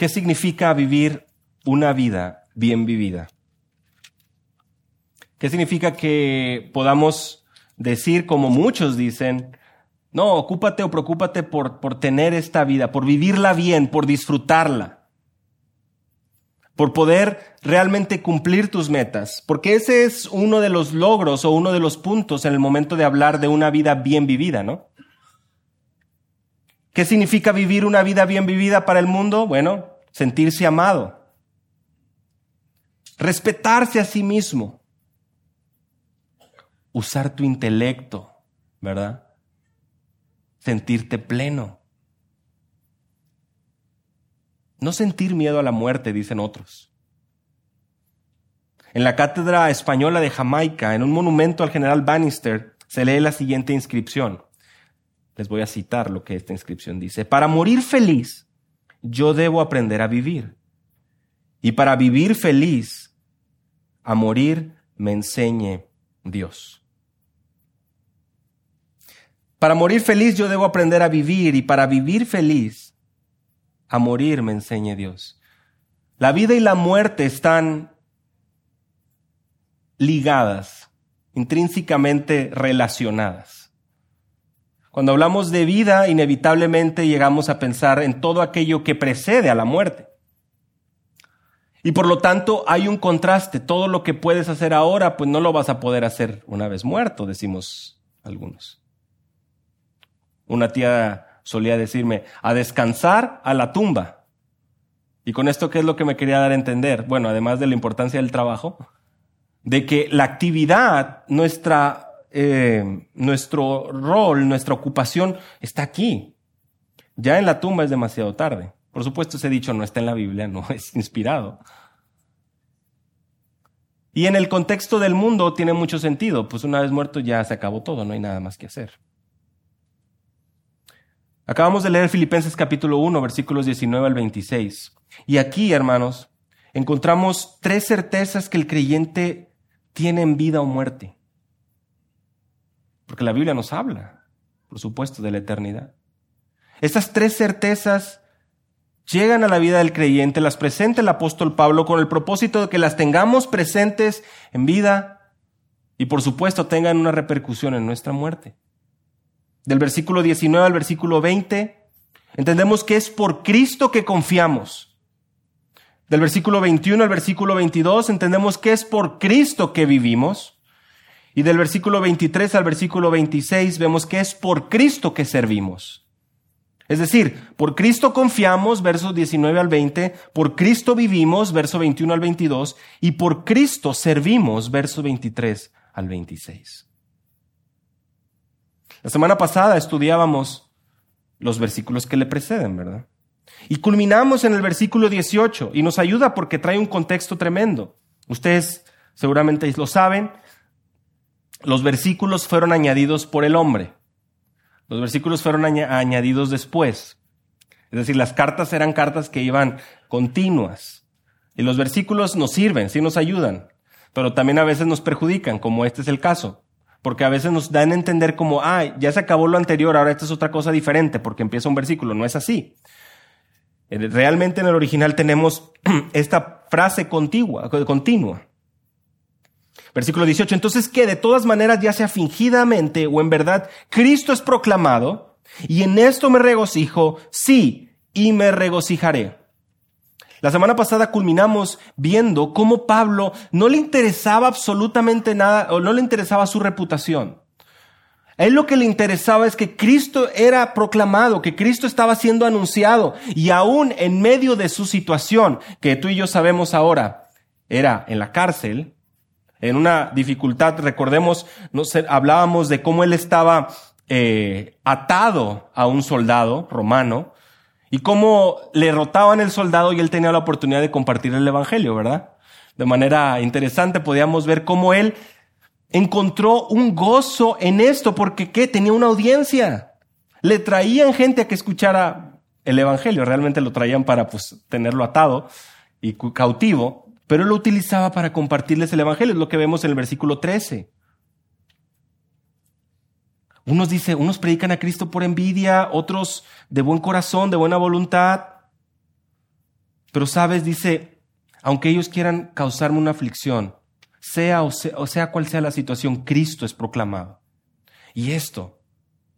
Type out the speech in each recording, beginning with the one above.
¿qué significa vivir una vida bien vivida? ¿Qué significa que podamos decir, como muchos dicen, no, ocúpate o preocúpate por, por tener esta vida, por vivirla bien, por disfrutarla, por poder realmente cumplir tus metas, porque ese es uno de los logros o uno de los puntos en el momento de hablar de una vida bien vivida, ¿no? ¿Qué significa vivir una vida bien vivida para el mundo? Bueno, sentirse amado, respetarse a sí mismo, usar tu intelecto, ¿verdad? Sentirte pleno. No sentir miedo a la muerte, dicen otros. En la cátedra española de Jamaica, en un monumento al general Bannister, se lee la siguiente inscripción. Les voy a citar lo que esta inscripción dice. Para morir feliz, yo debo aprender a vivir. Y para vivir feliz, a morir me enseñe Dios. Para morir feliz yo debo aprender a vivir y para vivir feliz, a morir me enseñe Dios. La vida y la muerte están ligadas, intrínsecamente relacionadas. Cuando hablamos de vida, inevitablemente llegamos a pensar en todo aquello que precede a la muerte. Y por lo tanto hay un contraste. Todo lo que puedes hacer ahora, pues no lo vas a poder hacer una vez muerto, decimos algunos. Una tía solía decirme, a descansar a la tumba. Y con esto, ¿qué es lo que me quería dar a entender? Bueno, además de la importancia del trabajo, de que la actividad, nuestra, eh, nuestro rol, nuestra ocupación está aquí. Ya en la tumba es demasiado tarde. Por supuesto, ese dicho no está en la Biblia, no es inspirado. Y en el contexto del mundo tiene mucho sentido, pues una vez muerto ya se acabó todo, no hay nada más que hacer. Acabamos de leer Filipenses capítulo 1, versículos 19 al 26. Y aquí, hermanos, encontramos tres certezas que el creyente tiene en vida o muerte. Porque la Biblia nos habla, por supuesto, de la eternidad. Estas tres certezas llegan a la vida del creyente, las presenta el apóstol Pablo con el propósito de que las tengamos presentes en vida y por supuesto tengan una repercusión en nuestra muerte del versículo 19 al versículo 20, entendemos que es por Cristo que confiamos. Del versículo 21 al versículo 22 entendemos que es por Cristo que vivimos. Y del versículo 23 al versículo 26 vemos que es por Cristo que servimos. Es decir, por Cristo confiamos, versos 19 al 20, por Cristo vivimos, verso 21 al 22, y por Cristo servimos, verso 23 al 26. La semana pasada estudiábamos los versículos que le preceden, ¿verdad? Y culminamos en el versículo 18 y nos ayuda porque trae un contexto tremendo. Ustedes seguramente lo saben, los versículos fueron añadidos por el hombre. Los versículos fueron añadidos después. Es decir, las cartas eran cartas que iban continuas. Y los versículos nos sirven, sí nos ayudan, pero también a veces nos perjudican, como este es el caso porque a veces nos dan a entender como, ah, ya se acabó lo anterior, ahora esta es otra cosa diferente, porque empieza un versículo. No es así. Eh, realmente en el original tenemos esta frase contigua, continua. Versículo 18. Entonces que de todas maneras, ya sea fingidamente o en verdad, Cristo es proclamado, y en esto me regocijo, sí, y me regocijaré. La semana pasada culminamos viendo cómo Pablo no le interesaba absolutamente nada o no le interesaba su reputación. A él lo que le interesaba es que Cristo era proclamado, que Cristo estaba siendo anunciado y aún en medio de su situación, que tú y yo sabemos ahora, era en la cárcel, en una dificultad, recordemos, hablábamos de cómo él estaba eh, atado a un soldado romano, y cómo le rotaban el soldado y él tenía la oportunidad de compartir el Evangelio, ¿verdad? De manera interesante podíamos ver cómo él encontró un gozo en esto, porque ¿qué? Tenía una audiencia. Le traían gente a que escuchara el Evangelio, realmente lo traían para pues tenerlo atado y cautivo, pero él lo utilizaba para compartirles el Evangelio, es lo que vemos en el versículo 13. Unos dicen, unos predican a Cristo por envidia, otros de buen corazón, de buena voluntad. Pero sabes, dice, aunque ellos quieran causarme una aflicción, sea o, sea o sea cual sea la situación, Cristo es proclamado. Y esto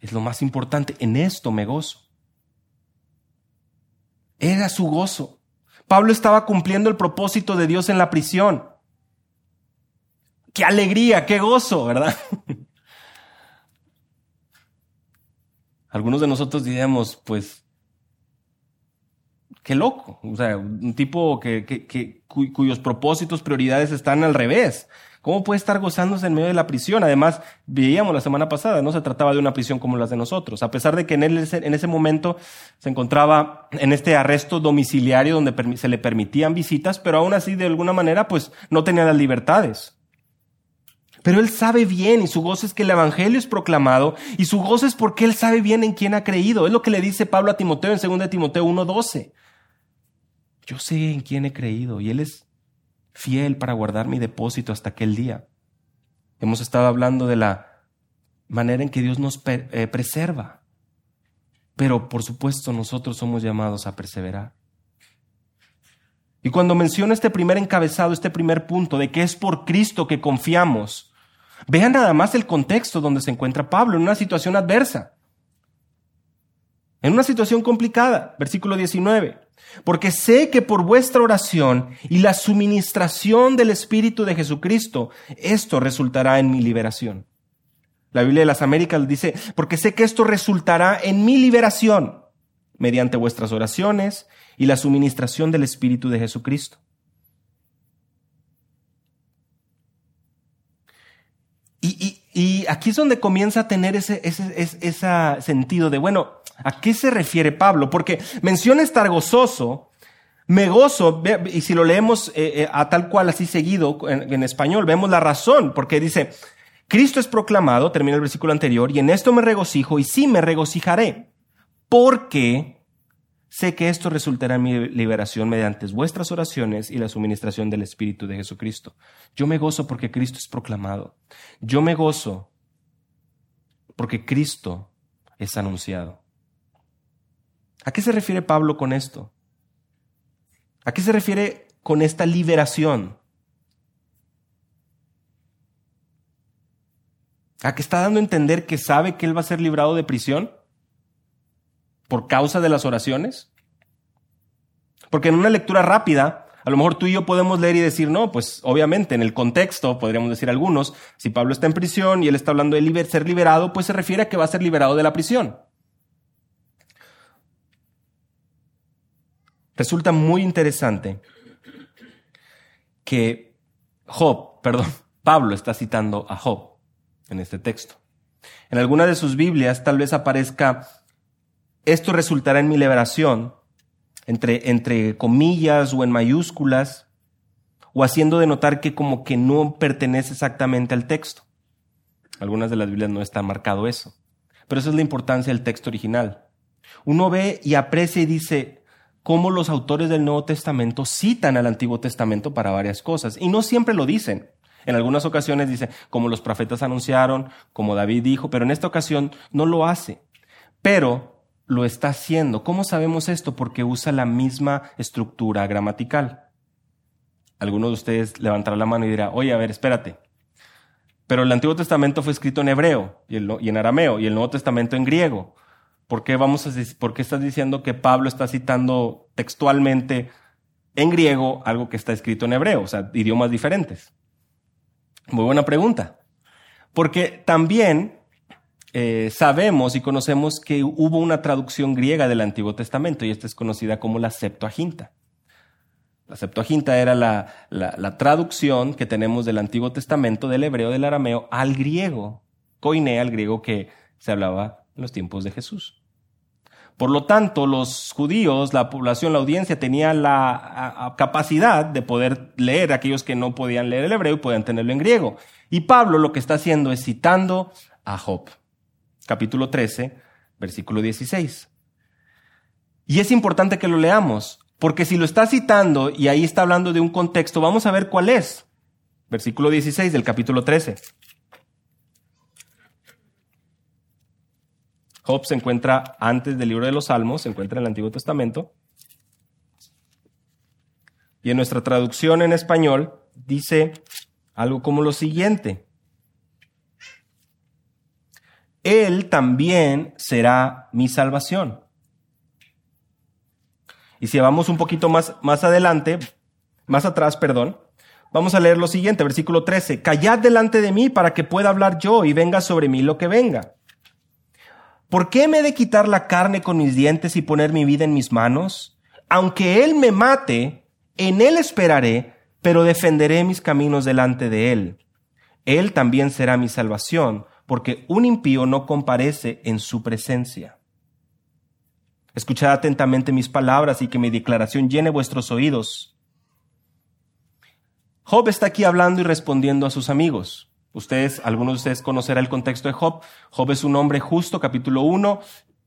es lo más importante, en esto me gozo. Era su gozo. Pablo estaba cumpliendo el propósito de Dios en la prisión. Qué alegría, qué gozo, ¿verdad? Algunos de nosotros diríamos, pues, qué loco. O sea, un tipo que, cuyos propósitos, prioridades están al revés. ¿Cómo puede estar gozándose en medio de la prisión? Además, veíamos la semana pasada, no se trataba de una prisión como las de nosotros. A pesar de que en, en ese momento se encontraba en este arresto domiciliario donde se le permitían visitas, pero aún así, de alguna manera, pues no tenía las libertades. Pero él sabe bien y su gozo es que el Evangelio es proclamado y su gozo es porque él sabe bien en quién ha creído. Es lo que le dice Pablo a Timoteo en 2 Timoteo 1.12. Yo sé en quién he creído y él es fiel para guardar mi depósito hasta aquel día. Hemos estado hablando de la manera en que Dios nos eh, preserva. Pero por supuesto nosotros somos llamados a perseverar. Y cuando menciono este primer encabezado, este primer punto de que es por Cristo que confiamos, vean nada más el contexto donde se encuentra Pablo, en una situación adversa, en una situación complicada. Versículo 19 porque sé que por vuestra oración y la suministración del Espíritu de Jesucristo, esto resultará en mi liberación. La Biblia de las Américas dice, porque sé que esto resultará en mi liberación mediante vuestras oraciones y la suministración del Espíritu de Jesucristo. Y, aquí es donde comienza a tener ese, ese sentido de, bueno, ¿A qué se refiere Pablo? Porque menciona estar gozoso, me gozo, y si lo leemos eh, eh, a tal cual así seguido en, español, vemos la razón, porque dice, Cristo es proclamado, termina el versículo anterior, y en esto me regocijo y sí me regocijaré, porque sé que esto resultará en mi liberación mediante vuestras oraciones y la suministración del Espíritu de Jesucristo. Yo me gozo porque Cristo es proclamado. Yo me gozo porque Cristo es anunciado. ¿A qué se refiere Pablo con esto? ¿A qué se refiere con esta liberación? ¿A qué está dando a entender que sabe que él va a ser librado de prisión? ¿Por causa de las oraciones? Porque en una lectura rápida, a lo mejor tú y yo podemos leer y decir, no, pues obviamente en el contexto, podríamos decir algunos, si Pablo está en prisión y él está hablando de ser liberado, pues se refiere a que va a ser liberado de la prisión. Resulta muy interesante que Job, perdón, Pablo está citando a Job en este texto. En alguna de sus Biblias tal vez aparezca, esto resultará en mi liberación, entre, entre comillas o en mayúsculas, o haciendo de notar que como que no pertenece exactamente al texto. Algunas de las Biblias no está marcado eso. Pero esa es la importancia del texto original. Uno ve y aprecia y dice, cómo los autores del Nuevo Testamento citan al Antiguo Testamento para varias cosas. Y no siempre lo dicen. En algunas ocasiones dice, como los profetas anunciaron, como David dijo, pero en esta ocasión no lo hace. Pero lo está haciendo. ¿Cómo sabemos esto? Porque usa la misma estructura gramatical. Alguno de ustedes levantará la mano y dirá, oye, a ver, espérate. Pero el Antiguo Testamento fue escrito en hebreo y, en arameo y el Nuevo Testamento en griego. ¿Por qué, vamos a, ¿Por qué estás diciendo que Pablo está citando textualmente en griego algo que está escrito en hebreo? O sea, idiomas diferentes. Muy buena pregunta. Porque también eh, sabemos y conocemos que hubo una traducción griega del Antiguo Testamento y esta es conocida como la Septuaginta. La Septuaginta era la, la, traducción que tenemos del Antiguo Testamento, del hebreo, del arameo, al griego, koine, al griego que se hablaba en los tiempos de Jesús. Por lo tanto, los judíos, la población, la audiencia tenía la capacidad de poder leer aquellos que no podían leer el hebreo y podían tenerlo en griego. Y Pablo lo que está haciendo es citando a Job, capítulo 13, versículo 16. Y es importante que lo leamos, porque si lo está citando y ahí está hablando de un contexto, vamos a ver cuál es. Versículo 16 del capítulo 13. Job se encuentra antes del libro de los Salmos, se encuentra en el Antiguo Testamento. Y en nuestra traducción en español dice algo como lo siguiente. Él también será mi salvación. Y si vamos un poquito más, más adelante, más atrás, perdón, vamos a leer lo siguiente, versículo 13. Callad delante de mí para que pueda hablar yo y venga sobre mí lo que venga. ¿Por qué me he de quitar la carne con mis dientes y poner mi vida en mis manos? Aunque Él me mate, en Él esperaré, pero defenderé mis caminos delante de Él. Él también será mi salvación, porque un impío no comparece en su presencia. Escuchad atentamente mis palabras y que mi declaración llene vuestros oídos. Job está aquí hablando y respondiendo a sus amigos. Ustedes, algunos de ustedes conocerán el contexto de Job. Job es un hombre justo, capítulo 1.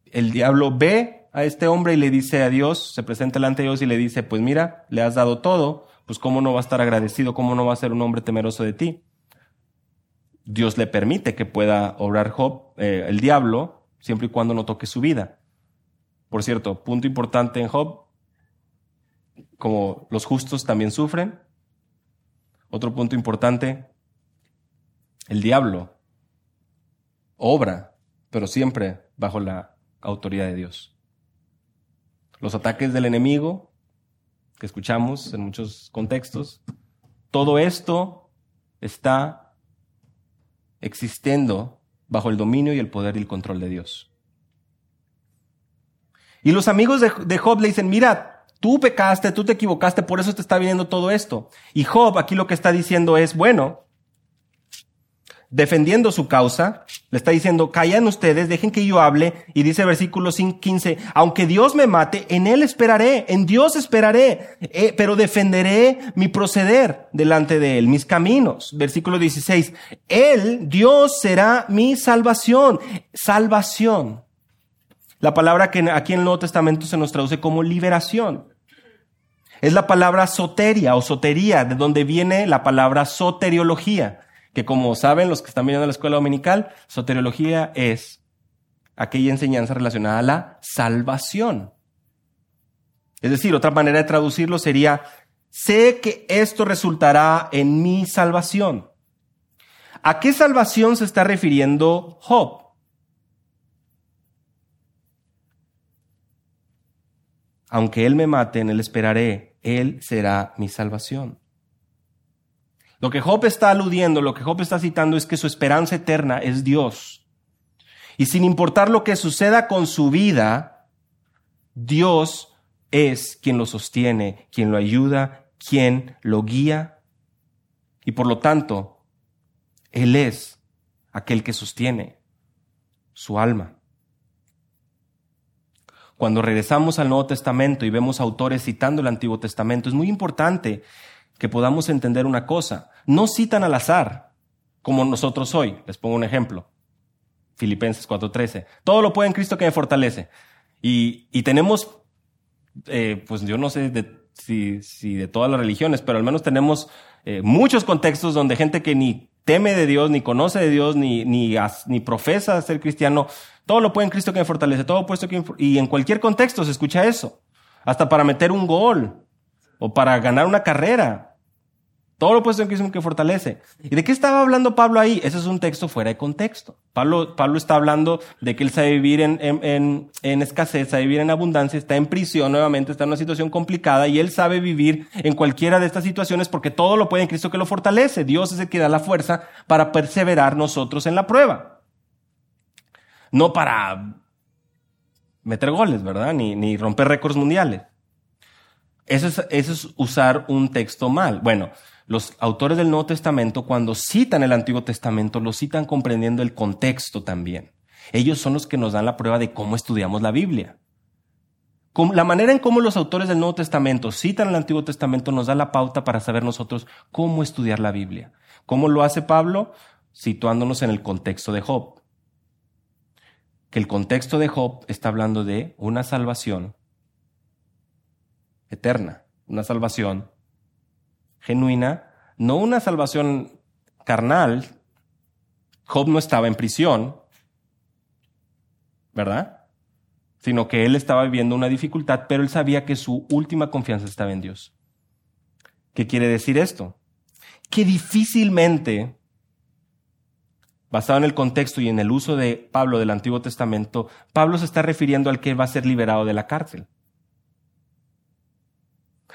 El diablo ve a este hombre y le dice a Dios, se presenta delante de Dios y le dice, pues mira, le has dado todo, pues cómo no va a estar agradecido, cómo no va a ser un hombre temeroso de ti. Dios le permite que pueda obrar Job, eh, el diablo, siempre y cuando no toque su vida. Por cierto, punto importante en Job, como los justos también sufren. Otro punto importante, el diablo obra, pero siempre bajo la autoridad de Dios. Los ataques del enemigo, que escuchamos en muchos contextos, todo esto está existiendo bajo el dominio y el poder y el control de Dios. Y los amigos de, Job le dicen, mira, tú pecaste, tú te equivocaste, por eso te está viniendo todo esto. Y Job aquí lo que está diciendo es, bueno, defendiendo su causa, le está diciendo, callan ustedes, dejen que yo hable, y dice versículo 15, aunque Dios me mate, en Él esperaré, en Dios esperaré, eh, pero defenderé mi proceder delante de Él, mis caminos. Versículo 16, Él, Dios será mi salvación, salvación. La palabra que aquí en el Nuevo Testamento se nos traduce como liberación. Es la palabra soteria o sotería, de donde viene la palabra soteriología que como saben los que están viendo la escuela dominical, soteriología es aquella enseñanza relacionada a la salvación. Es decir, otra manera de traducirlo sería, sé que esto resultará en mi salvación. ¿A qué salvación se está refiriendo Job? Aunque él me mate, en él esperaré, él será mi salvación. Lo que Job está aludiendo, lo que Job está citando es que su esperanza eterna es Dios. Y sin importar lo que suceda con su vida, Dios es quien lo sostiene, quien lo ayuda, quien lo guía. Y por lo tanto, Él es aquel que sostiene su alma. Cuando regresamos al Nuevo Testamento y vemos autores citando el Antiguo Testamento, es muy importante que podamos entender una cosa. No citan al azar, como nosotros hoy. Les pongo un ejemplo. Filipenses 4:13. Todo lo puede en Cristo que me fortalece. Y, y tenemos, eh, pues yo no sé de, si, si, de todas las religiones, pero al menos tenemos eh, muchos contextos donde gente que ni teme de Dios, ni conoce de Dios, ni, ni, ni profesa ser cristiano, todo lo puede en Cristo que me fortalece, todo puesto que... Y en cualquier contexto se escucha eso. Hasta para meter un gol o para ganar una carrera. Todo lo puesto en Cristo que fortalece. ¿Y de qué estaba hablando Pablo ahí? Ese es un texto fuera de contexto. Pablo, Pablo está hablando de que él sabe vivir en, en, en, escasez, sabe vivir en abundancia, está en prisión nuevamente, está en una situación complicada y él sabe vivir en cualquiera de estas situaciones porque todo lo puede en Cristo que lo fortalece. Dios es el que da la fuerza para perseverar nosotros en la prueba. No para meter goles, ¿verdad? Ni, ni romper récords mundiales. Eso es, eso es usar un texto mal. Bueno, los autores del Nuevo Testamento, cuando citan el Antiguo Testamento, lo citan comprendiendo el contexto también. Ellos son los que nos dan la prueba de cómo estudiamos la Biblia. La manera en cómo los autores del Nuevo Testamento citan el Antiguo Testamento nos da la pauta para saber nosotros cómo estudiar la Biblia. ¿Cómo lo hace Pablo? Situándonos en el contexto de Job. Que el contexto de Job está hablando de una salvación eterna, una salvación genuina, no una salvación carnal. Job no estaba en prisión, ¿verdad? Sino que él estaba viviendo una dificultad, pero él sabía que su última confianza estaba en Dios. ¿Qué quiere decir esto? Que difícilmente, basado en el contexto y en el uso de Pablo del Antiguo Testamento, Pablo se está refiriendo al que va a ser liberado de la cárcel.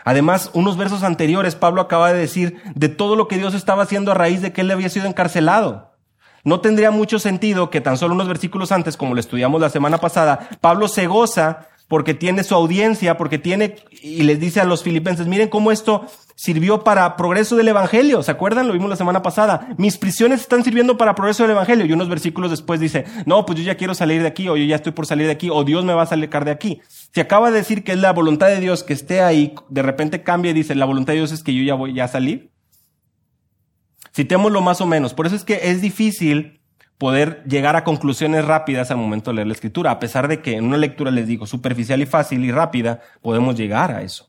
Además, unos versos anteriores, Pablo acaba de decir de todo lo que Dios estaba haciendo a raíz de que él había sido encarcelado. No tendría mucho sentido que tan solo unos versículos antes, como lo estudiamos la semana pasada, Pablo se goza porque tiene su audiencia, porque tiene, y les dice a los filipenses, miren cómo esto sirvió para progreso del Evangelio. ¿Se acuerdan? Lo vimos la semana pasada. Mis prisiones están sirviendo para progreso del Evangelio. Y unos versículos después dice, no, pues yo ya quiero salir de aquí, o yo ya estoy por salir de aquí, o Dios me va a sacar de aquí. Si acaba de decir que es la voluntad de Dios que esté ahí, de repente cambia y dice, la voluntad de Dios es que yo ya voy a salir. Citémoslo más o menos. Por eso es que es difícil poder llegar a conclusiones rápidas al momento de leer la escritura, a pesar de que en una lectura, les digo, superficial y fácil y rápida, podemos llegar a eso.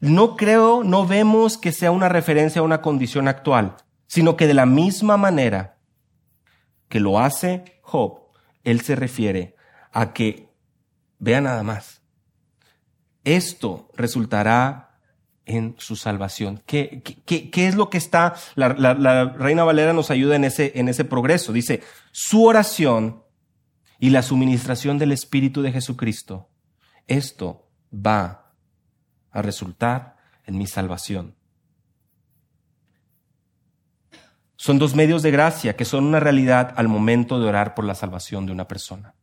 No creo, no vemos que sea una referencia a una condición actual, sino que de la misma manera que lo hace Job, él se refiere a que, vea nada más, esto resultará en su salvación. ¿Qué, es lo que está? La, la, Reina Valera nos ayuda en ese, en ese progreso. Dice, su oración y la suministración del Espíritu de Jesucristo, esto va a resultar en mi salvación. Son dos medios de gracia que son una realidad al momento de orar por la salvación de una persona.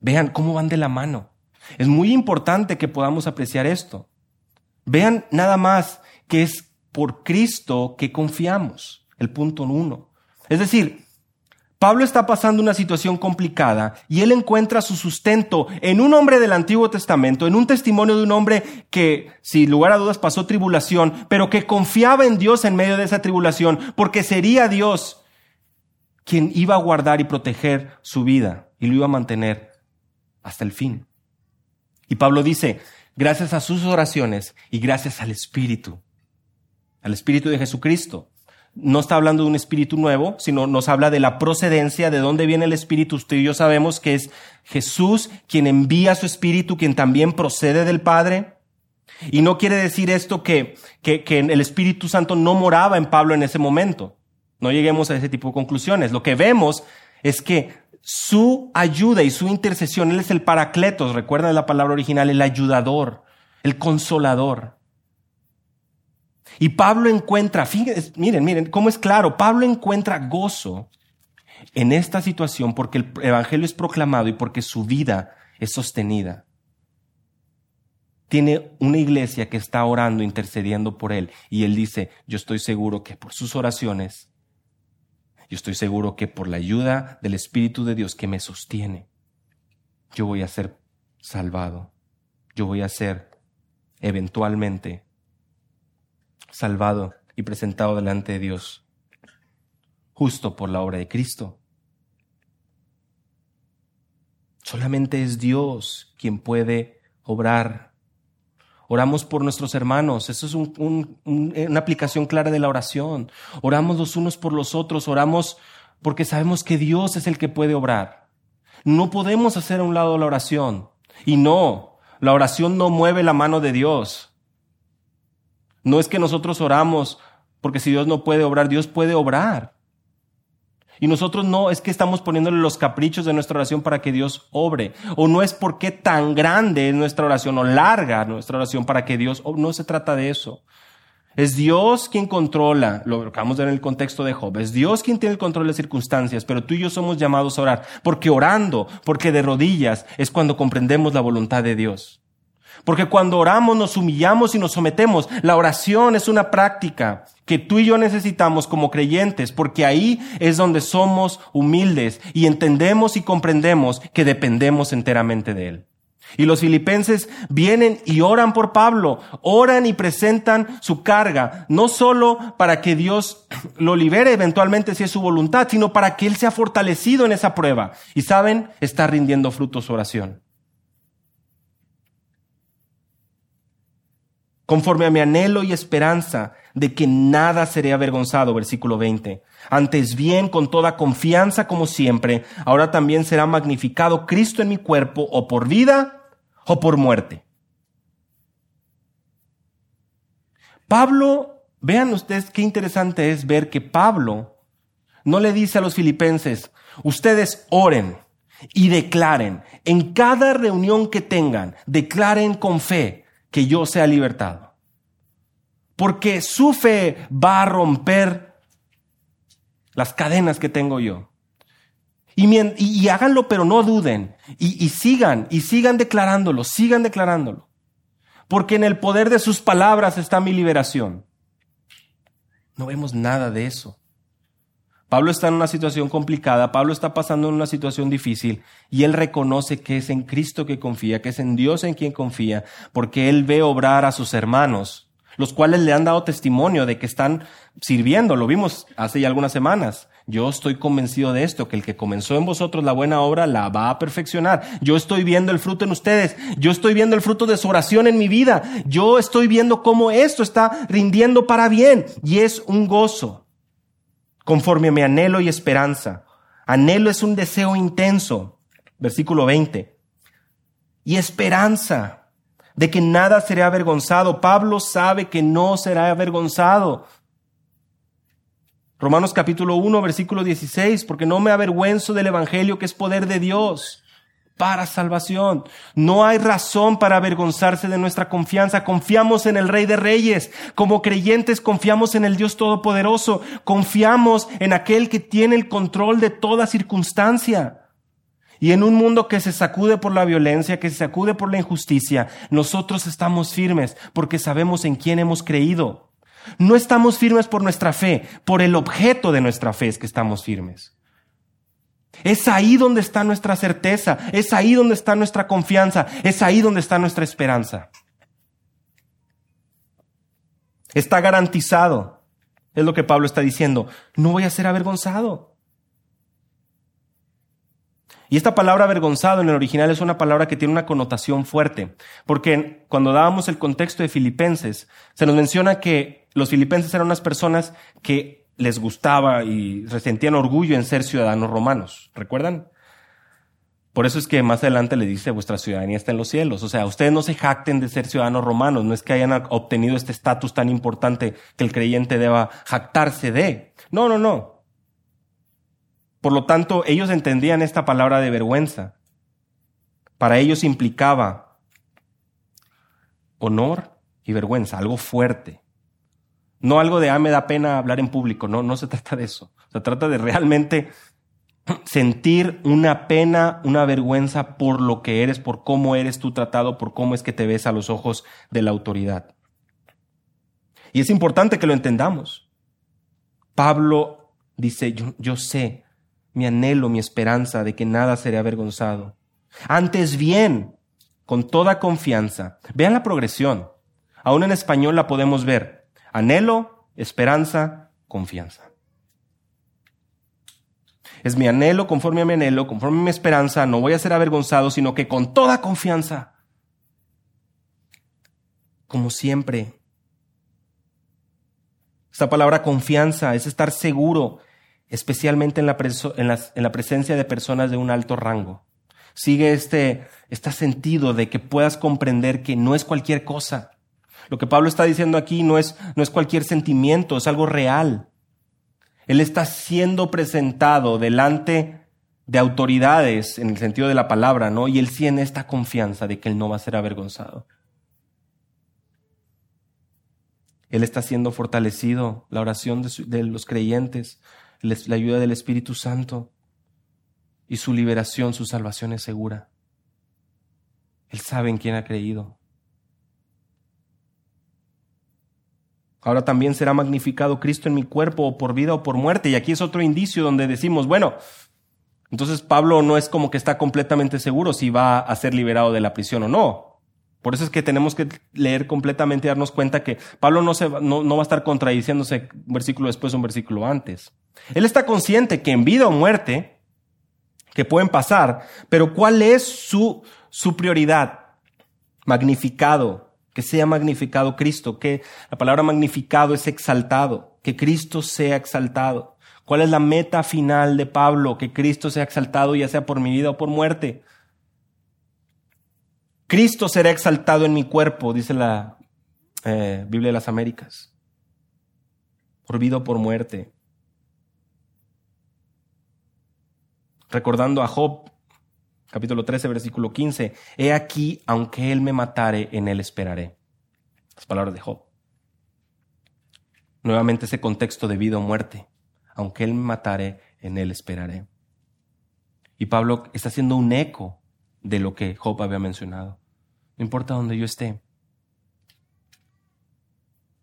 Vean cómo van de la mano. Es muy importante que podamos apreciar esto. Vean nada más que es por Cristo que confiamos. El punto uno. Es decir, Pablo está pasando una situación complicada y él encuentra su sustento en un hombre del Antiguo Testamento, en un testimonio de un hombre que, sin lugar a dudas, pasó tribulación, pero que confiaba en Dios en medio de esa tribulación, porque sería Dios quien iba a guardar y proteger su vida y lo iba a mantener hasta el fin. Y Pablo dice, gracias a sus oraciones y gracias al Espíritu, al Espíritu de Jesucristo. No está hablando de un espíritu nuevo, sino nos habla de la procedencia, de dónde viene el espíritu. Usted y yo sabemos que es Jesús quien envía su espíritu, quien también procede del Padre. Y no quiere decir esto que, que, que el Espíritu Santo no moraba en Pablo en ese momento. No lleguemos a ese tipo de conclusiones. Lo que vemos es que su ayuda y su intercesión. Él es el paracletos, recuerdan la palabra original, el ayudador, el consolador. Y Pablo encuentra, fíjense, miren, miren, cómo es claro, Pablo encuentra gozo en esta situación porque el Evangelio es proclamado y porque su vida es sostenida. Tiene una iglesia que está orando, intercediendo por él, y él dice, yo estoy seguro que por sus oraciones yo estoy seguro que por la ayuda del Espíritu de Dios que me sostiene, yo voy a ser salvado. Yo voy a ser eventualmente salvado y presentado delante de Dios, justo por la obra de Cristo. Solamente es Dios quien puede obrar Oramos por nuestros hermanos. Eso es una aplicación clara de la oración. Oramos los unos por los otros. Oramos porque sabemos que Dios es el que puede obrar. No podemos hacer a un lado la oración. Y no, la oración no mueve la mano de Dios. No es que nosotros oramos porque si Dios no puede obrar, Dios puede obrar. Y nosotros no es que estamos poniéndole los caprichos de nuestra oración para que Dios obre. O no es porque tan grande es nuestra oración o larga nuestra oración para que Dios No se trata de eso. Es Dios quien controla, lo acabamos de ver en el contexto de Job, es Dios quien tiene el control de las circunstancias, pero tú y yo somos llamados a orar, porque orando, porque de rodillas es cuando comprendemos la voluntad de Dios. Porque cuando oramos nos humillamos y nos sometemos. La oración es una práctica que tú y yo necesitamos como creyentes, porque ahí es donde somos humildes y entendemos y comprendemos que dependemos enteramente de Él. Y los filipenses vienen y oran por Pablo, oran y presentan su carga, no solo para que Dios lo libere eventualmente si es su voluntad, sino para que Él sea fortalecido en esa prueba. Y saben, está rindiendo fruto su oración. Conforme a mi anhelo y esperanza de que nada seré avergonzado, versículo 20. Antes bien, con toda confianza como siempre, ahora también será magnificado Cristo en mi cuerpo, o por vida o por muerte. Pablo, vean ustedes qué interesante es ver que Pablo no le dice a los filipenses, ustedes oren y declaren, en cada reunión que tengan, declaren con fe que yo sea libertado. Porque su fe va a romper las cadenas que tengo yo. Y, háganlo, pero no duden. Y, y sigan, y sigan declarándolo, sigan declarándolo. Porque en el poder de sus palabras está mi liberación. No vemos nada de eso. Pablo está en una situación complicada, Pablo está pasando en una situación difícil y él reconoce que es en Cristo que confía, que es en Dios en quien confía, porque él ve obrar a sus hermanos, los cuales le han dado testimonio de que están sirviendo, lo vimos hace ya algunas semanas. Yo estoy convencido de esto, que el que comenzó en vosotros la buena obra la va a perfeccionar. Yo estoy viendo el fruto en ustedes. Yo estoy viendo el fruto de su oración en mi vida. Yo estoy viendo cómo esto está rindiendo para bien. Y es un gozo, conforme a mi anhelo y esperanza. Anhelo es un deseo intenso. Versículo 20. Y esperanza de que nada será avergonzado. Pablo sabe que no será avergonzado. Romanos capítulo 1, versículo 16, porque no me avergüenzo del Evangelio que es poder de Dios para salvación. No hay razón para avergonzarse de nuestra confianza. Confiamos en el Rey de Reyes. Como creyentes confiamos en el Dios Todopoderoso. Confiamos en aquel que tiene el control de toda circunstancia. Y en un mundo que se sacude por la violencia, que se sacude por la injusticia, nosotros estamos firmes porque sabemos en quién hemos creído. No estamos firmes por nuestra fe, por el objeto de nuestra fe es que estamos firmes. Es ahí donde está nuestra certeza, es ahí donde está nuestra confianza, es ahí donde está nuestra esperanza. Está garantizado, es lo que Pablo está diciendo, no voy a ser avergonzado. Y esta palabra avergonzado en el original es una palabra que tiene una connotación fuerte, porque cuando dábamos el contexto de Filipenses, se nos menciona que los filipenses eran unas personas que les gustaba y resentían orgullo en ser ciudadanos romanos. ¿Recuerdan? Por eso es que más adelante le dice, vuestra ciudadanía está en los cielos. O sea, ustedes no se jacten de ser ciudadanos romanos, no es que hayan obtenido este estatus tan importante que el creyente deba jactarse de. No, no, no. Por lo tanto, ellos entendían esta palabra de vergüenza. Para ellos implicaba honor y vergüenza, algo fuerte. No algo de, ah, me da pena hablar en público. No, no se trata de eso. Se trata de realmente sentir una pena, una vergüenza por lo que eres, por cómo eres tú tratado, por cómo es que te ves a los ojos de la autoridad. Y es importante que lo entendamos. Pablo dice, yo, yo sé mi anhelo, mi esperanza de que nada seré avergonzado. Antes bien, con toda confianza. Vean la progresión. Aún en español la podemos ver. Anhelo, esperanza, confianza. Es mi anhelo, conforme a mi anhelo, conforme a mi esperanza, no voy a ser avergonzado, sino que con toda confianza, como siempre. Esta palabra confianza es estar seguro, especialmente en la, en la presencia de personas de un alto rango. Sigue este, este sentido de que puedas comprender que no es cualquier cosa, lo que Pablo está diciendo aquí no es, no es cualquier sentimiento, es algo real. Él está siendo presentado delante de autoridades en el sentido de la palabra, ¿no? Y él tiene esta confianza de que él no va a ser avergonzado. Él está siendo fortalecido, la oración de, de los creyentes, la ayuda del Espíritu Santo y su liberación, su salvación es segura. Él sabe en quién ha creído. Ahora también será magnificado Cristo en mi cuerpo, o por vida o por muerte. Y aquí es otro indicio donde decimos, bueno, entonces Pablo no es como que está completamente seguro si va a ser liberado de la prisión o no. Por eso es que tenemos que leer completamente y darnos cuenta que Pablo no, se, no, no va a estar contradiciéndose un versículo después o un versículo antes. Él está consciente que en vida o muerte, que pueden pasar, pero ¿cuál es su, su prioridad? Magnificado, que sea magnificado Cristo, que la palabra magnificado es exaltado, que Cristo sea exaltado. ¿Cuál es la meta final de Pablo? Que Cristo sea exaltado ya sea por mi vida o por muerte. Cristo será exaltado en mi cuerpo, dice la, eh, Biblia de las Américas. Por vida o por muerte. Recordando a Job, capítulo 13, versículo 15. He aquí, aunque él me matare, en él esperaré. Las palabras de Job. Nuevamente ese contexto de vida o muerte. Aunque él me matare, en él esperaré. Y Pablo está haciendo un eco de lo que Job había mencionado. No importa dónde yo esté.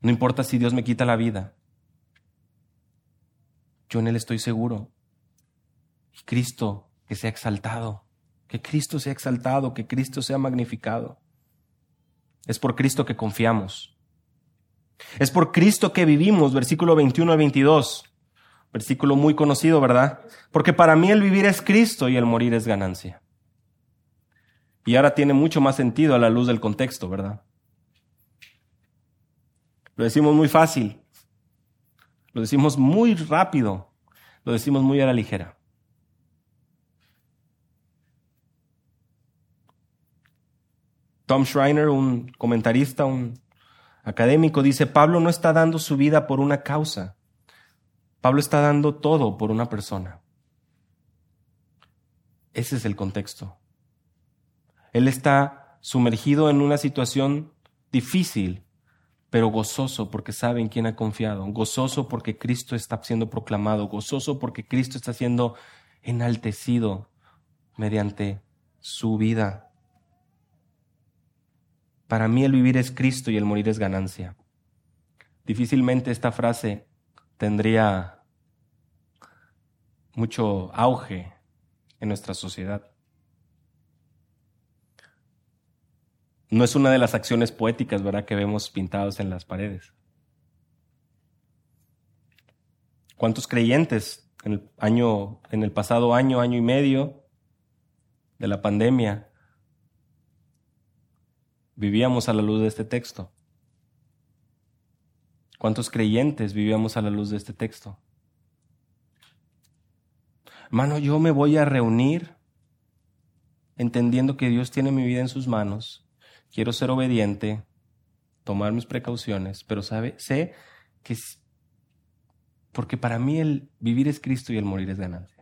No importa si Dios me quita la vida. Yo en Él estoy seguro. Y Cristo que sea exaltado. Que Cristo sea exaltado, que Cristo sea magnificado. Es por Cristo que confiamos. Es por Cristo que vivimos, versículo 21 al 22. Versículo muy conocido, ¿verdad? Porque para mí el vivir es Cristo y el morir es ganancia. Y ahora tiene mucho más sentido a la luz del contexto, ¿verdad? Lo decimos muy fácil, lo decimos muy rápido, lo decimos muy a la ligera. Tom Schreiner, un comentarista, un académico, dice, Pablo no está dando su vida por una causa, Pablo está dando todo por una persona. Ese es el contexto. Él está sumergido en una situación difícil, pero gozoso porque sabe en quién ha confiado, gozoso porque Cristo está siendo proclamado, gozoso porque Cristo está siendo enaltecido mediante su vida. Para mí el vivir es Cristo y el morir es ganancia. Difícilmente esta frase tendría mucho auge en nuestra sociedad. no es una de las acciones poéticas, ¿verdad?, que vemos pintados en las paredes. ¿Cuántos creyentes en el año, en el pasado año, año y medio de la pandemia, vivíamos a la luz de este texto? ¿Cuántos creyentes vivíamos a la luz de este texto? Hermano, yo me voy a reunir entendiendo que Dios tiene mi vida en sus manos quiero ser obediente, tomar mis precauciones, pero sabe, sé que porque para mí el vivir es Cristo y el morir es ganancia.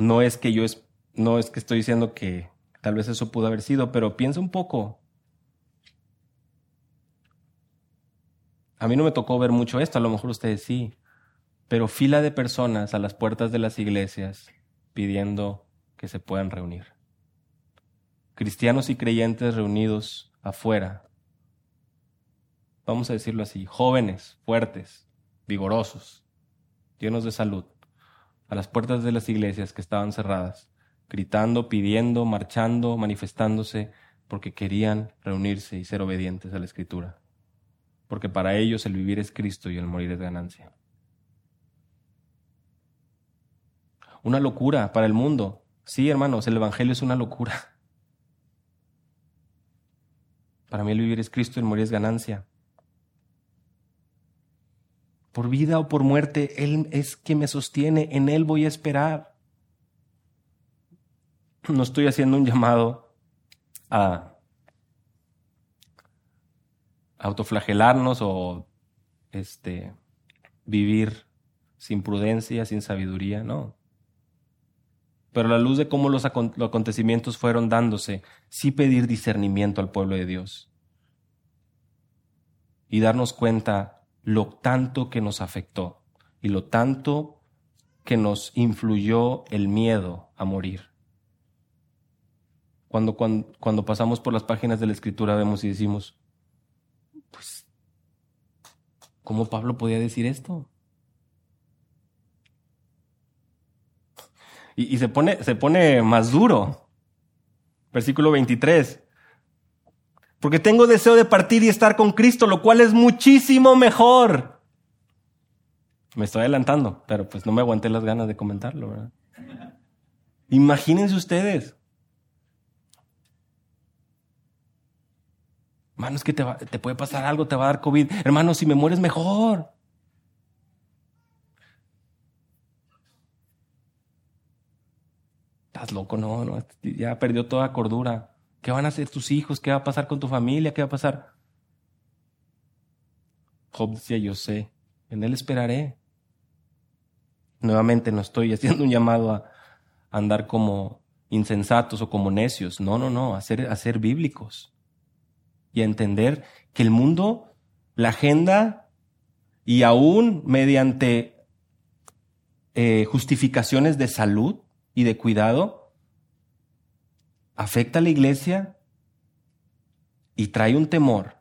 No es que yo es, no es que estoy diciendo que tal vez eso pudo haber sido, pero piensa un poco. A mí no me tocó ver mucho esto, a lo mejor ustedes sí, pero fila de personas a las puertas de las iglesias pidiendo que se puedan reunir. Cristianos y creyentes reunidos afuera. Vamos a decirlo así, jóvenes, fuertes, vigorosos, llenos de salud, a las puertas de las iglesias que estaban cerradas, gritando, pidiendo, marchando, manifestándose, porque querían reunirse y ser obedientes a la Escritura. Porque para ellos el vivir es Cristo y el morir es ganancia. una locura para el mundo. Sí, hermanos, el Evangelio es una locura. Para mí el vivir es Cristo y el morir es ganancia. Por vida o por muerte, Él es quien me sostiene, en Él voy a esperar. No estoy haciendo un llamado a autoflagelarnos o este, vivir sin prudencia, sin sabiduría, no pero a la luz de cómo los, acontecimientos fueron dándose, sí pedir discernimiento al pueblo de Dios y darnos cuenta lo tanto que nos afectó y lo tanto que nos influyó el miedo a morir. Cuando, cuando, cuando pasamos por las páginas de la Escritura vemos y decimos, pues, ¿cómo Pablo podía decir esto? Y, se, pone, se pone más duro. Versículo 23. Porque tengo deseo de partir y estar con Cristo, lo cual es muchísimo mejor. Me estoy adelantando, pero pues no me aguanté las ganas de comentarlo, ¿verdad? Imagínense ustedes. Hermano, es que te, te puede pasar algo, te va a dar COVID. Hermano, si me mueres mejor. estás loco, no, no, ya perdió toda cordura. ¿Qué van a hacer tus hijos? ¿Qué va a pasar con tu familia? ¿Qué va a pasar? Job decía, yo sé, en él esperaré. Nuevamente no estoy haciendo un llamado a andar como insensatos o como necios. No, no, no, a ser, bíblicos. Y a entender que el mundo, la agenda, y aún mediante eh, justificaciones de salud y de cuidado, afecta a la iglesia y trae un temor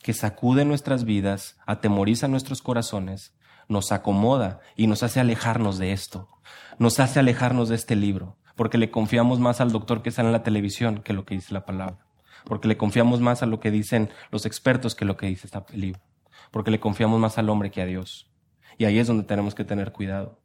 que sacude nuestras vidas, atemoriza nuestros corazones, nos acomoda y nos hace alejarnos de esto, nos hace alejarnos de este libro, porque le confiamos más al doctor que sale en la televisión que lo que dice la palabra, porque le confiamos más a lo que dicen los expertos que lo que dice este libro, porque le confiamos más al hombre que a Dios. Y ahí es donde tenemos que tener cuidado.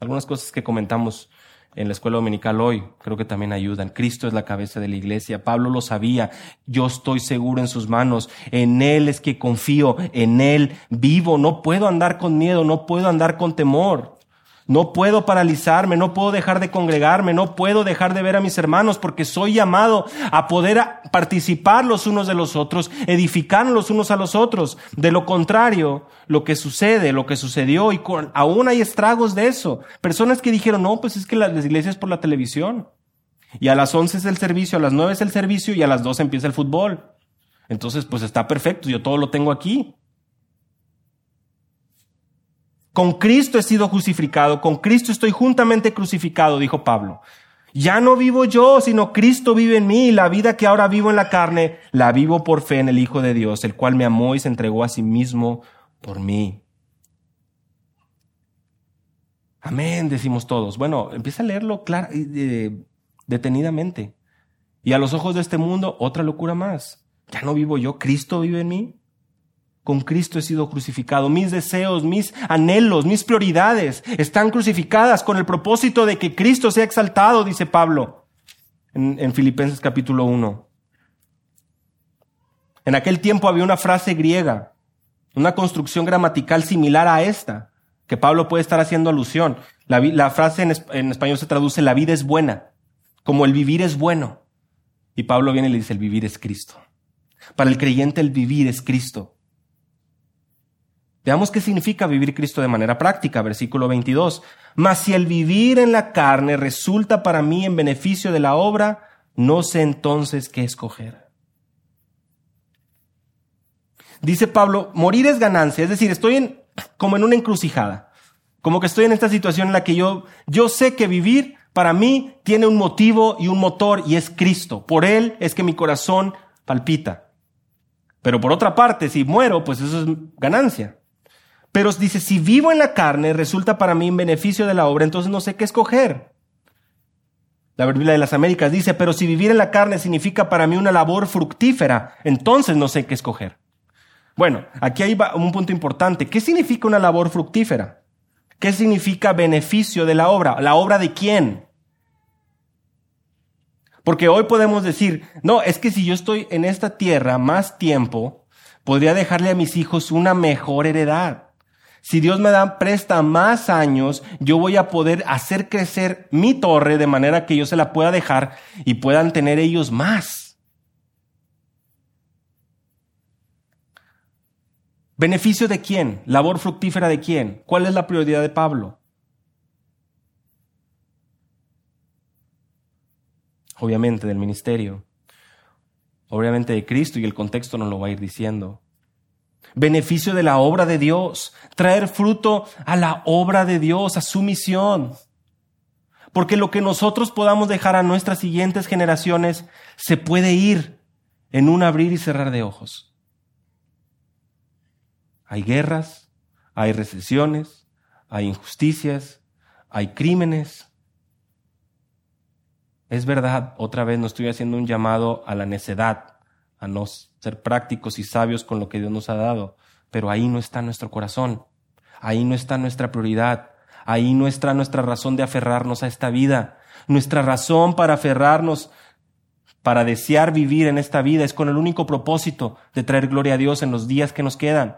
Algunas cosas que comentamos en la escuela dominical hoy creo que también ayudan. Cristo es la cabeza de la iglesia. Pablo lo sabía. Yo estoy seguro en sus manos. En Él es que confío. En Él vivo. No puedo andar con miedo. No puedo andar con temor. No puedo paralizarme, no puedo dejar de congregarme, no puedo dejar de ver a mis hermanos porque soy llamado a poder participar los unos de los otros, edificar los unos a los otros. De lo contrario, lo que sucede, lo que sucedió, y aún hay estragos de eso. Personas que dijeron, no, pues es que las iglesias por la televisión. Y a las once es el servicio, a las nueve es el servicio y a las dos empieza el fútbol. Entonces, pues está perfecto, yo todo lo tengo aquí. Con Cristo he sido crucificado, con Cristo estoy juntamente crucificado, dijo Pablo. Ya no vivo yo, sino Cristo vive en mí, y la vida que ahora vivo en la carne, la vivo por fe en el Hijo de Dios, el cual me amó y se entregó a sí mismo por mí. Amén, decimos todos. Bueno, empieza a leerlo eh, detenidamente. Y a los ojos de este mundo, otra locura más. Ya no vivo yo, Cristo vive en mí. Con Cristo he sido crucificado. Mis deseos, mis anhelos, mis prioridades están crucificadas con el propósito de que Cristo sea exaltado, dice Pablo en, en Filipenses capítulo 1. En aquel tiempo había una frase griega, una construcción gramatical similar a esta, que Pablo puede estar haciendo alusión. La, frase en, en español se traduce la vida es buena, como el vivir es bueno. Y Pablo viene y le dice el vivir es Cristo. Para el creyente el vivir es Cristo. Veamos qué significa vivir Cristo de manera práctica, versículo 22. Mas si el vivir en la carne resulta para mí en beneficio de la obra, no sé entonces qué escoger. Dice Pablo, morir es ganancia, es decir, estoy en, como en una encrucijada, como que estoy en esta situación en la que yo, yo sé que vivir para mí tiene un motivo y un motor y es Cristo. Por Él es que mi corazón palpita. Pero por otra parte, si muero, pues eso es ganancia. Pero dice, si vivo en la carne, resulta para mí un beneficio de la obra, entonces no sé qué escoger. La Biblia de las Américas dice, pero si vivir en la carne significa para mí una labor fructífera, entonces no sé qué escoger. Bueno, aquí hay un punto importante. ¿Qué significa una labor fructífera? ¿Qué significa beneficio de la obra? ¿La obra de quién? Porque hoy podemos decir, no, es que si yo estoy en esta tierra más tiempo, podría dejarle a mis hijos una mejor heredad. Si Dios me da, presta más años, yo voy a poder hacer crecer mi torre de manera que yo se la pueda dejar y puedan tener ellos más. ¿Beneficio de quién? ¿Labor fructífera de quién? ¿Cuál es la prioridad de Pablo? Obviamente del ministerio. Obviamente de Cristo y el contexto nos lo va a ir diciendo beneficio de la obra de Dios, traer fruto a la obra de Dios, a su misión. Porque lo que nosotros podamos dejar a nuestras siguientes generaciones se puede ir en un abrir y cerrar de ojos. Hay guerras, hay recesiones, hay injusticias, hay crímenes. Es verdad, otra vez no estoy haciendo un llamado a la necedad, a no ser prácticos y sabios con lo que Dios nos ha dado, pero ahí no está nuestro corazón, ahí no está nuestra prioridad, ahí no está nuestra razón de aferrarnos a esta vida, nuestra razón para aferrarnos, para desear vivir en esta vida es con el único propósito de traer gloria a Dios en los días que nos quedan.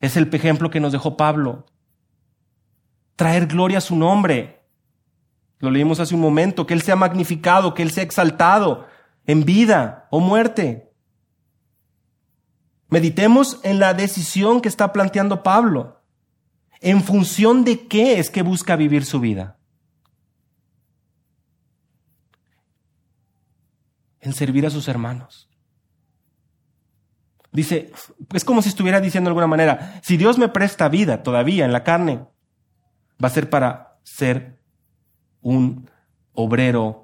Es el ejemplo que nos dejó Pablo. Traer gloria a su nombre. Lo leímos hace un momento, que Él sea magnificado, que Él sea exaltado en vida o muerte. Meditemos en la decisión que está planteando Pablo. ¿En función de qué es que busca vivir su vida? En servir a sus hermanos. Dice, es como si estuviera diciendo de alguna manera, si Dios me presta vida todavía en la carne, va a ser para ser un obrero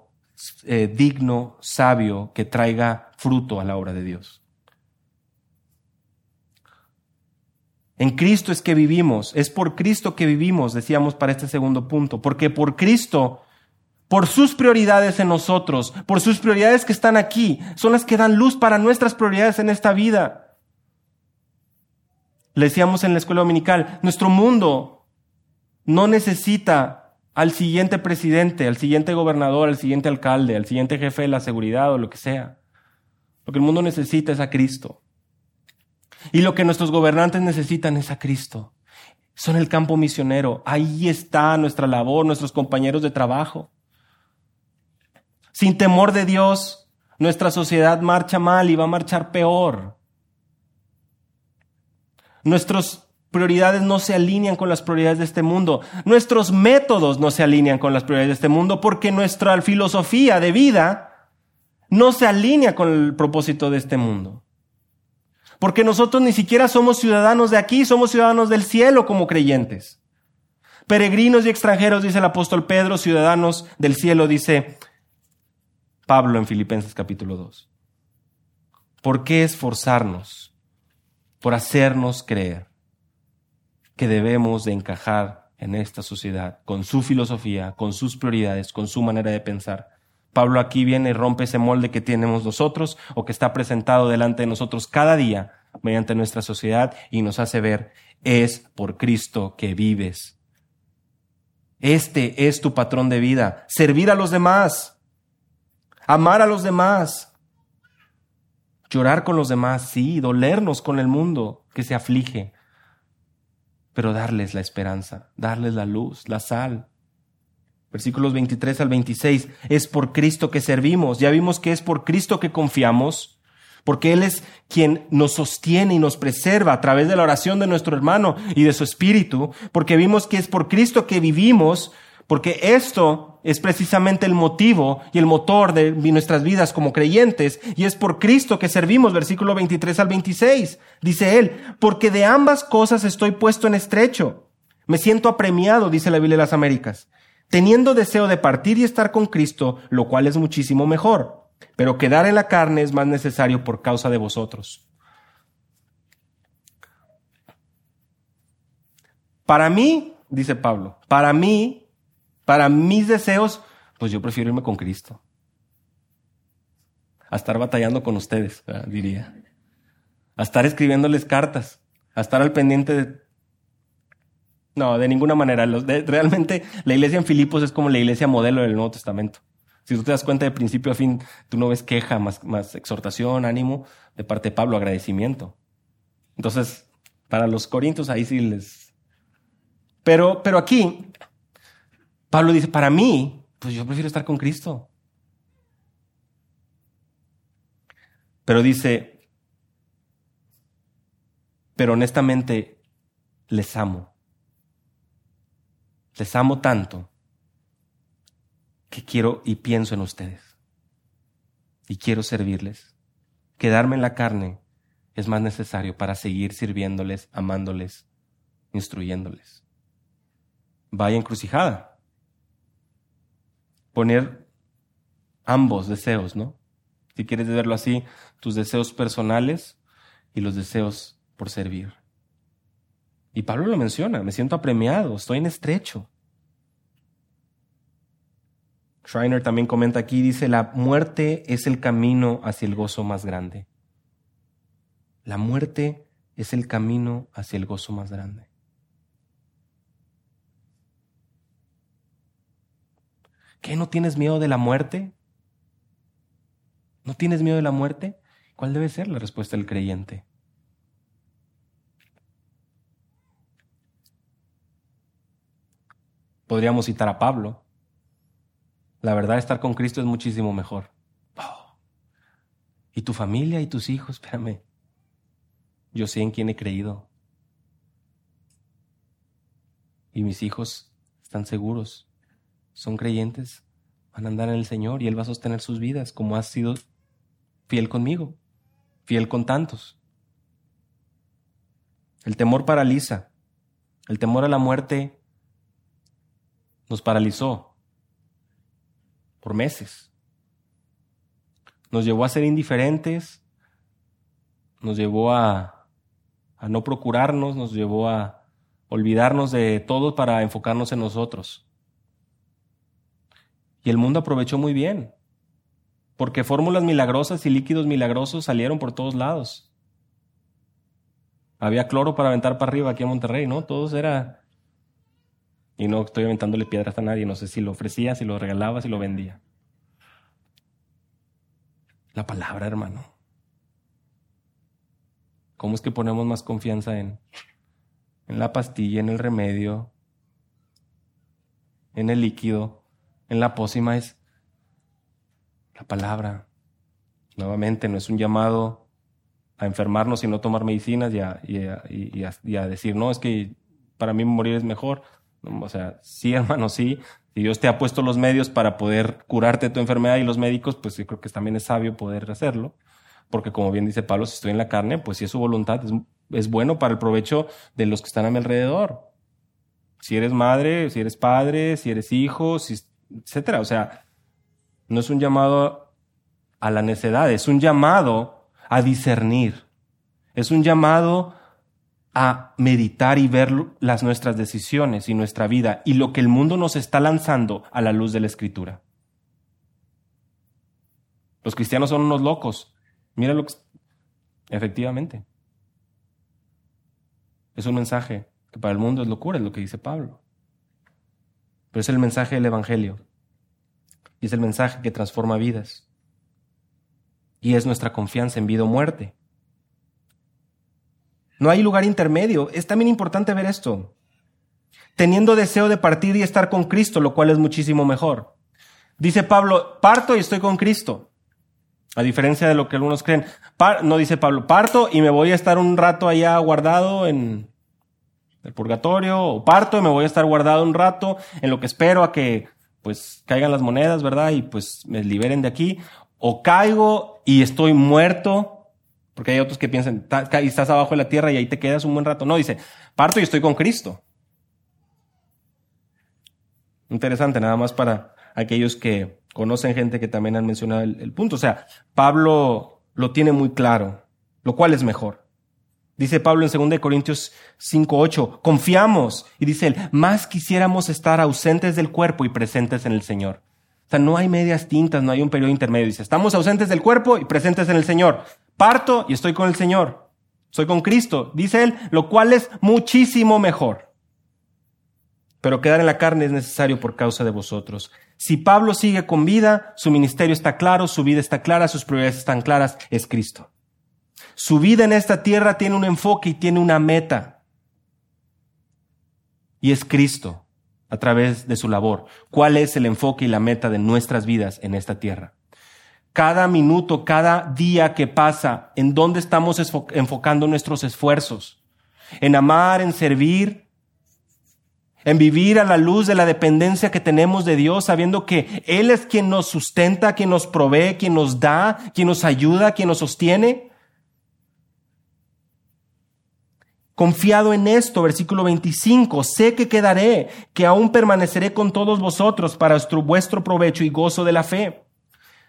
eh, digno, sabio, que traiga fruto a la obra de Dios. En Cristo es que vivimos, es por Cristo que vivimos, decíamos para este segundo punto, porque por Cristo, por sus prioridades en nosotros, por sus prioridades que están aquí, son las que dan luz para nuestras prioridades en esta vida. Le decíamos en la escuela dominical, nuestro mundo no necesita al siguiente presidente, al siguiente gobernador, al siguiente alcalde, al siguiente jefe de la seguridad o lo que sea. Lo que el mundo necesita es a Cristo. Y lo que nuestros gobernantes necesitan es a Cristo. Son el campo misionero. Ahí está nuestra labor, nuestros compañeros de trabajo. Sin temor de Dios, nuestra sociedad marcha mal y va a marchar peor. Nuestros prioridades no se alinean con las prioridades de este mundo. Nuestros métodos no se alinean con las prioridades de este mundo porque nuestra filosofía de vida no se alinea con el propósito de este mundo. Porque nosotros ni siquiera somos ciudadanos de aquí, somos ciudadanos del cielo como creyentes. Peregrinos y extranjeros, dice el apóstol Pedro, ciudadanos del cielo, dice Pablo en Filipenses capítulo 2. ¿Por qué esforzarnos por hacernos creer que debemos de encajar en esta sociedad, con su filosofía, con sus prioridades, con su manera de pensar. Pablo aquí viene y rompe ese molde que tenemos nosotros o que está presentado delante de nosotros cada día mediante nuestra sociedad y nos hace ver, es por Cristo que vives. Este es tu patrón de vida, servir a los demás, amar a los demás, llorar con los demás, sí, dolernos con el mundo que se aflige, pero darles la esperanza, darles la luz, la sal. Versículos 23 al 26, es por Cristo que servimos, ya vimos que es por Cristo que confiamos, porque Él es quien nos sostiene y nos preserva a través de la oración de nuestro hermano y de su espíritu, porque vimos que es por Cristo que vivimos, porque esto es precisamente el motivo y el motor de nuestras vidas como creyentes, y es por Cristo que servimos, versículo 23 al 26. Dice él, porque de ambas cosas estoy puesto en estrecho. Me siento apremiado, dice la Biblia de las Américas, teniendo deseo de partir y estar con Cristo, lo cual es muchísimo mejor. Pero quedar en la carne es más necesario por causa de vosotros. Para mí, dice Pablo, para mí para mis deseos, pues yo prefiero irme con Cristo. A estar batallando con ustedes, diría. A estar escribiéndoles cartas. A estar al pendiente de... No, de ninguna manera. realmente la iglesia en Filipos es como la iglesia modelo del Nuevo Testamento. Si tú te das cuenta de principio a fin, tú no ves queja, más, más exhortación, ánimo, de parte de Pablo, agradecimiento. Entonces, para los corintios ahí sí les... Pero, pero aquí, Pablo dice, para mí, pues yo prefiero estar con Cristo. Pero dice, pero honestamente les amo. Les amo tanto que quiero y pienso en ustedes. Y quiero servirles. Quedarme en la carne es más necesario para seguir sirviéndoles, amándoles, instruyéndoles. Vaya encrucijada poner ambos deseos, ¿no? Si quieres verlo así, tus deseos personales y los deseos por servir. Y Pablo lo menciona, me siento apremiado, estoy en estrecho. Schreiner también comenta aquí, dice, la muerte es el camino hacia el gozo más grande. La muerte es el camino hacia el gozo más grande. ¿Qué? ¿No tienes miedo de la muerte? ¿No tienes miedo de la muerte? ¿Cuál debe ser la respuesta del creyente? Podríamos citar a Pablo. La verdad, estar con Cristo es muchísimo mejor. Y tu familia y tus hijos, espérame. Yo sé en quién he creído. Y mis hijos están seguros, son creyentes, van a andar en el Señor y Él va a sostener sus vidas como has sido fiel conmigo, fiel con tantos. El temor paraliza. El temor a la muerte nos paralizó por meses. Nos llevó a ser indiferentes, nos llevó a, a no procurarnos, nos llevó a olvidarnos de todo para enfocarnos en nosotros. Y el mundo aprovechó muy bien, porque fórmulas milagrosas y líquidos milagrosos salieron por todos lados. Había cloro para aventar para arriba aquí en Monterrey, ¿no? Todos era... Y no estoy aventándole piedras a nadie, no sé si lo ofrecía, si lo regalaba, si lo vendía. La palabra, hermano. ¿Cómo es que ponemos más confianza en, en la pastilla, en el remedio, en el líquido, en la pócima? Es la palabra. Nuevamente, no es un llamado a enfermarnos y no tomar medicinas y a, y a, decir, no, es que para mí morir es mejor. O sea, sí, hermano, sí. Si Dios te ha puesto los medios para poder curarte tu enfermedad y los médicos, pues yo creo que también es sabio poder hacerlo. Porque como bien dice Pablo, si estoy en la carne, pues si es su voluntad, es, es bueno para el provecho de los que están a mi alrededor. Si eres madre, si eres padre, si eres hijo, si, etcétera. O sea, no es un llamado a la necedad, es un llamado a discernir. Es un llamado a meditar y ver las nuestras decisiones y nuestra vida y lo que el mundo nos está lanzando a la luz de la escritura. Los cristianos son unos locos. Mira lo que... Efectivamente. Es un mensaje que para el mundo es locura, es lo que dice Pablo. Pero es el mensaje del Evangelio. Y es el mensaje que transforma vidas y es nuestra confianza en vida o muerte. No hay lugar intermedio. Es también importante ver esto. Teniendo deseo de partir y estar con Cristo, lo cual es muchísimo mejor. Dice Pablo, parto y estoy con Cristo. A diferencia de lo que algunos creen. no dice Pablo, parto y me voy a estar un rato allá guardado en el purgatorio, o parto y me voy a estar guardado un rato en lo que espero a que pues caigan las monedas, ¿verdad? Y pues me liberen de aquí o caigo y estoy muerto, porque hay otros que piensan, estás abajo de la tierra y ahí te quedas un buen rato. No, dice, parto y estoy con Cristo. Interesante, nada más para aquellos que conocen gente que también han mencionado el, punto. O sea, Pablo lo tiene muy claro, lo cual es mejor. Dice Pablo en 2 Corintios 5:8, confiamos, y dice él, más quisiéramos estar ausentes del cuerpo y presentes en el Señor. O sea, no hay medias tintas, no hay un periodo intermedio. Dice, estamos ausentes del cuerpo y presentes en el Señor. Parto y estoy con el Señor. Soy con Cristo, dice él, lo cual es muchísimo mejor. Pero quedar en la carne es necesario por causa de vosotros. Si Pablo sigue con vida, su ministerio está claro, su vida está clara, sus prioridades están claras, es Cristo. Su vida en esta tierra tiene un enfoque y tiene una meta. Y es Cristo a través de su labor. ¿Cuál es el enfoque y la meta de nuestras vidas en esta tierra? Cada minuto, cada día que pasa, ¿en dónde estamos enfocando nuestros esfuerzos? ¿En amar, en servir? ¿En vivir a la luz de la dependencia que tenemos de Dios, sabiendo que Él es quien nos sustenta, quien nos provee, quien nos da, quien nos ayuda, quien nos sostiene? Confiado en esto, versículo 25, sé que quedaré, que aún permaneceré con todos vosotros para vuestro provecho y gozo de la fe.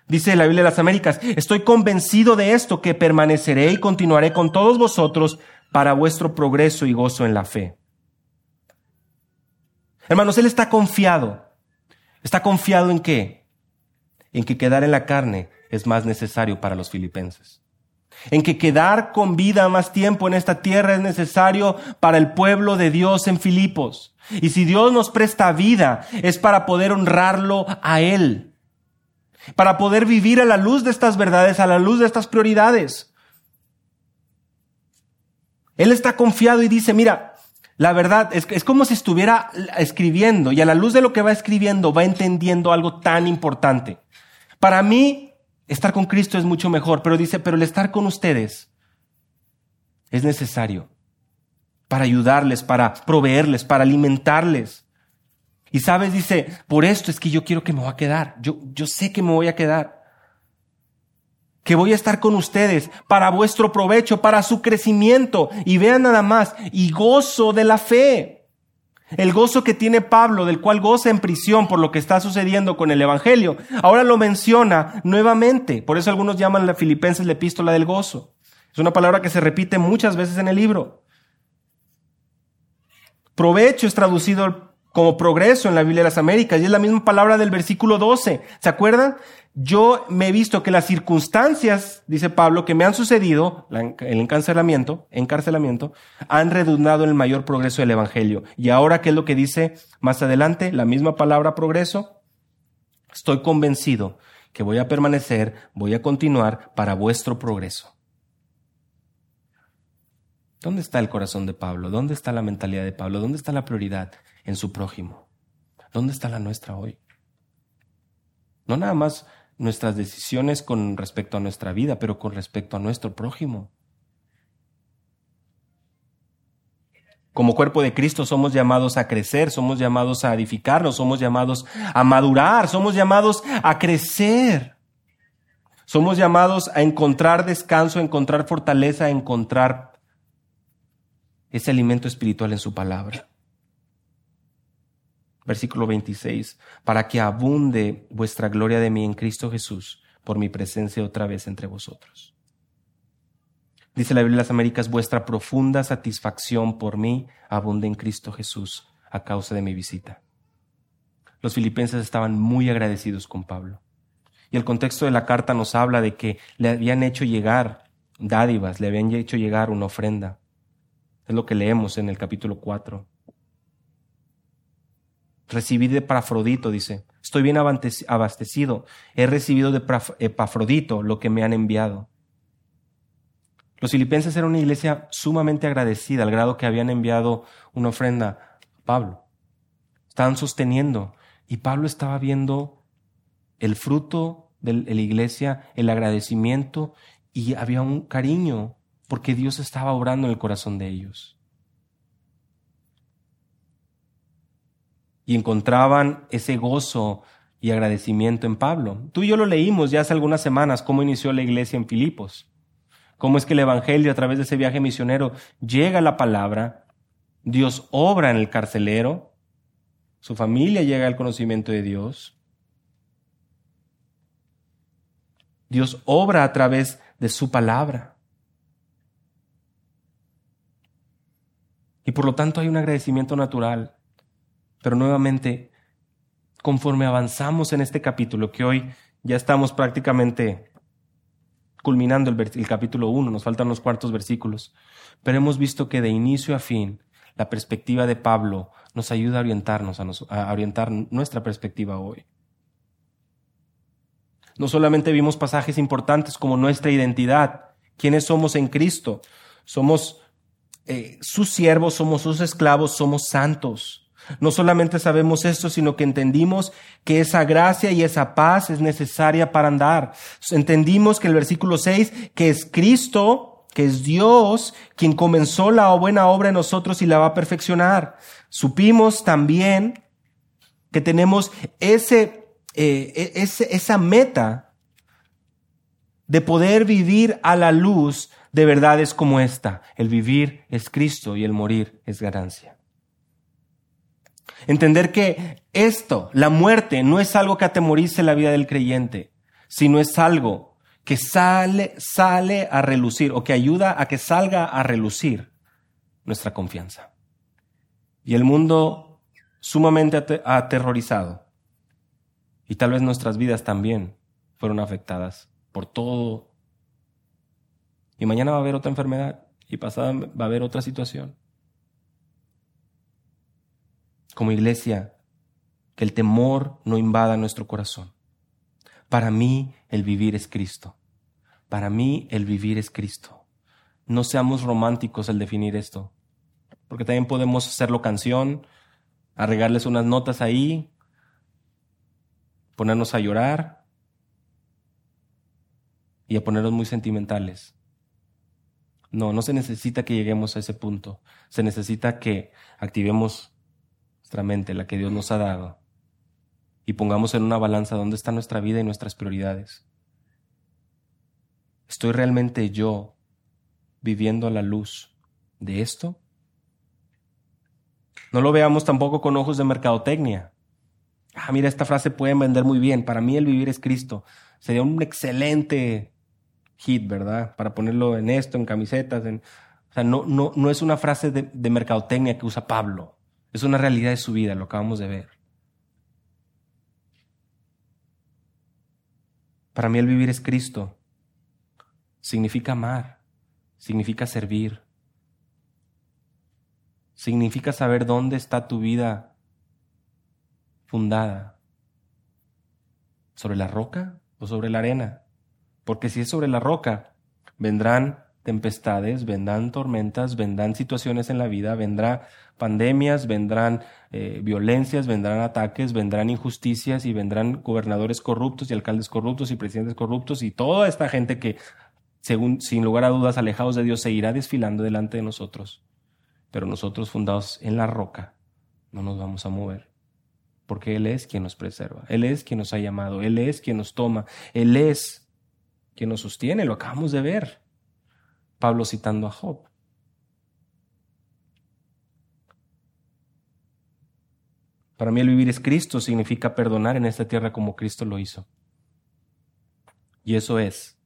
Dice la Biblia de las Américas, estoy convencido de esto, que permaneceré y continuaré con todos vosotros para vuestro progreso y gozo en la fe. Hermanos, Él está confiado. ¿Está confiado en qué? En que quedar en la carne es más necesario para los filipenses en que quedar con vida más tiempo en esta tierra es necesario para el pueblo de Dios en Filipos. Y si Dios nos presta vida, es para poder honrarlo a Él, para poder vivir a la luz de estas verdades, a la luz de estas prioridades. Él está confiado y dice, mira, La verdad, es, es como si estuviera escribiendo y a la luz de lo que va escribiendo va entendiendo algo tan importante. Para mí, estar con Cristo es mucho mejor, pero dice, pero el estar con ustedes es necesario para ayudarles, para proveerles, para alimentarles. Y sabes, dice, por esto es que yo quiero que me voy a quedar. Yo, yo sé que me voy a quedar. Que voy a estar con ustedes para vuestro provecho, para su crecimiento. Y vean nada más, y gozo de la fe. El gozo que tiene Pablo, del cual goza en prisión por lo que está sucediendo con el Evangelio, ahora lo menciona nuevamente. Por eso algunos llaman la Filipenses la epístola del gozo. Es una palabra que se repite muchas veces en el libro. Provecho es traducido como progreso en la Biblia de las Américas y es la misma palabra del versículo 12. ¿Se acuerdan? Yo me he visto que las circunstancias, dice Pablo, que me han sucedido, el encarcelamiento, encarcelamiento, han redundado en el mayor progreso del Evangelio. Y ahora, ¿qué es lo que dice más adelante? La misma palabra progreso. Estoy convencido que voy a permanecer, voy a continuar para vuestro progreso. ¿Dónde está el corazón de Pablo? ¿Dónde está la mentalidad de Pablo? ¿Dónde está la prioridad en su prójimo? ¿Dónde está la nuestra hoy? No nada más nuestras decisiones con respecto a nuestra vida, pero con respecto a nuestro prójimo. Como cuerpo de Cristo somos llamados a crecer, somos llamados a edificarnos, somos llamados a madurar, somos llamados a crecer. Somos llamados a encontrar descanso, a encontrar fortaleza, a encontrar ese alimento espiritual en su palabra. Versículo 26, para que abunde vuestra gloria de mí en Cristo Jesús por mi presencia otra vez entre vosotros. Dice la Biblia de las Américas, vuestra profunda satisfacción por mí abunde en Cristo Jesús a causa de mi visita. Los filipenses estaban muy agradecidos con Pablo. Y el contexto de la carta nos habla de que le habían hecho llegar dádivas, le habían hecho llegar una ofrenda. Es lo que leemos en el capítulo 4. Recibí de Epafrodito, dice. Estoy bien abastecido. He recibido de Epafrodito lo que me han enviado. Los filipenses eran una iglesia sumamente agradecida al grado que habían enviado una ofrenda a Pablo. Estaban sosteniendo y Pablo estaba viendo el fruto de la iglesia, el agradecimiento y había un cariño porque Dios estaba obrando en el corazón de ellos. Y encontraban ese gozo y agradecimiento en Pablo. Tú y yo lo leímos ya hace algunas semanas, cómo inició la iglesia en Filipos, cómo es que el Evangelio a través de ese viaje misionero llega a la palabra, Dios obra en el carcelero, su familia llega al conocimiento de Dios, Dios obra a través de su palabra. Y por lo tanto hay un agradecimiento natural. Pero nuevamente, conforme avanzamos en este capítulo, que hoy ya estamos prácticamente culminando el, capítulo 1, nos faltan los cuartos versículos, pero hemos visto que de inicio a fin, la perspectiva de Pablo nos ayuda a orientarnos, a, a orientar nuestra perspectiva hoy. No solamente vimos pasajes importantes como nuestra identidad, quiénes somos en Cristo, somos eh, sus siervos, somos sus esclavos, somos santos. No solamente sabemos esto, sino que entendimos que esa gracia y esa paz es necesaria para andar. Entendimos que el versículo 6, que es Cristo, que es Dios, quien comenzó la buena obra en nosotros y la va a perfeccionar. Supimos también que tenemos ese, eh, e-, ese, esa meta de poder vivir a la luz de verdades como esta. El vivir es Cristo y el morir es ganancia. Entender que esto, la muerte, no es algo que atemorice la vida del creyente, sino es algo que sale, sale a relucir o que ayuda a que salga a relucir nuestra confianza. Y el mundo sumamente aterrorizado, y tal vez nuestras vidas también fueron afectadas por todo y mañana va a haber otra enfermedad y pasada va a haber otra situación. Como iglesia, que el temor no invada nuestro corazón. Para mí el vivir es Cristo. Para mí el vivir es Cristo. No seamos románticos al definir esto. porque también podemos hacerlo canción, arreglarles unas notas ahí, ponernos a llorar y a ponernos muy sentimentales. No, no se necesita que lleguemos a ese punto. Se necesita que activemos nuestra mente, la que Dios nos ha dado, y pongamos en una balanza dónde está nuestra vida y nuestras prioridades. ¿Estoy realmente yo viviendo a la luz de esto? No lo veamos tampoco con ojos de mercadotecnia. Ah, mira, esta frase puede vender muy bien. Para mí el vivir es Cristo. Sería un excelente hit, ¿verdad? Para ponerlo en esto, en camisetas. O sea, no, no, no es una frase de, de mercadotecnia que usa Pablo. Es una realidad de su vida, lo acabamos de ver. Para mí el vivir es Cristo. Significa amar, significa servir, significa saber dónde está tu vida fundada. ¿Sobre la roca o sobre la arena? Porque si es sobre la roca, vendrán tempestades, vendrán tormentas, vendrán situaciones en la vida, vendrán pandemias, vendrán eh, violencias, vendrán ataques, vendrán injusticias y vendrán gobernadores corruptos y alcaldes corruptos y presidentes corruptos y toda esta gente que, según, sin lugar a dudas, alejados de Dios, seguirá desfilando delante de nosotros. Pero nosotros, fundados en la roca, no nos vamos a mover. Porque Él es quien nos preserva, Él es quien nos ha llamado, Él es quien nos toma, Él es quien nos sostiene, lo acabamos de ver. Pablo citando a Job. Para mí el vivir es Cristo significa perdonar en esta tierra como Cristo lo hizo. Y eso es,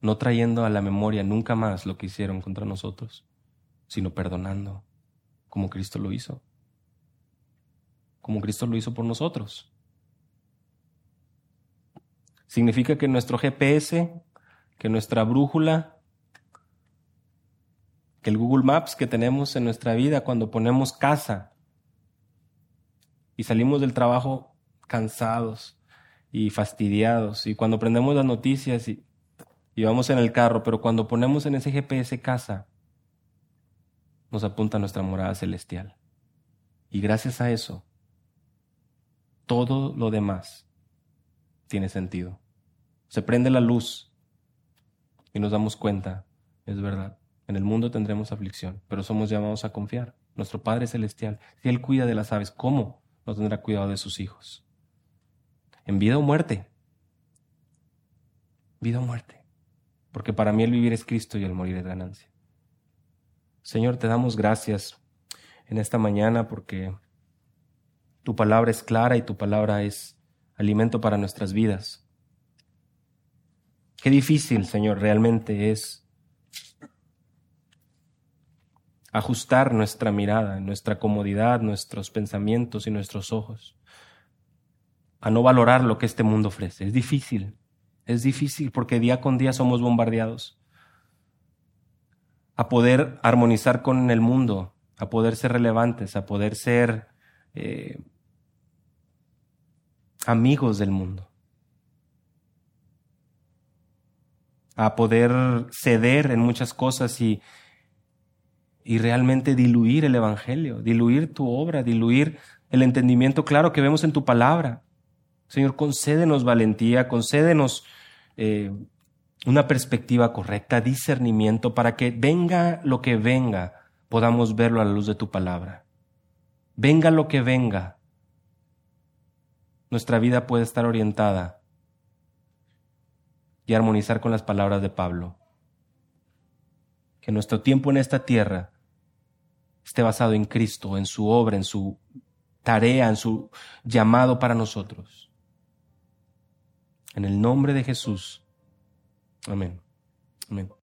no trayendo a la memoria nunca más lo que hicieron contra nosotros, sino perdonando como Cristo lo hizo. Como Cristo lo hizo por nosotros. Significa que nuestro GPS, que nuestra brújula, que el Google Maps que tenemos en nuestra vida cuando ponemos casa y salimos del trabajo cansados y fastidiados y cuando prendemos las noticias y, vamos en el carro, pero cuando ponemos en ese GPS casa, nos apunta nuestra morada celestial. Y gracias a eso, todo lo demás tiene sentido. Se prende la luz y nos damos cuenta, es verdad. En el mundo tendremos aflicción, pero somos llamados a confiar. Nuestro Padre Celestial, si Él cuida de las aves, ¿cómo no tendrá cuidado de sus hijos? En vida o muerte. Vida o muerte. Porque para mí el vivir es Cristo y el morir es ganancia. Señor, te damos gracias en esta mañana porque tu palabra es clara y tu palabra es alimento para nuestras vidas. Qué difícil, Señor, realmente es ajustar nuestra mirada, nuestra comodidad, nuestros pensamientos y nuestros ojos a no valorar lo que este mundo ofrece. Es difícil, es difícil porque día con día somos bombardeados a poder armonizar con el mundo, a poder ser relevantes, a poder ser eh, amigos del mundo, a poder ceder en muchas cosas y, y realmente diluir el Evangelio, diluir tu obra, diluir el entendimiento claro que vemos en tu palabra. Señor, concédenos valentía, concédenos eh, una perspectiva correcta, discernimiento, para que venga lo que venga, podamos verlo a la luz de tu palabra. Venga lo que venga, nuestra vida puede estar orientada y armonizar con las palabras de Pablo. Que nuestro tiempo en esta tierra esté basado en Cristo, en su obra, en su tarea, en su llamado para nosotros. En el nombre de Jesús. Amén. Amén.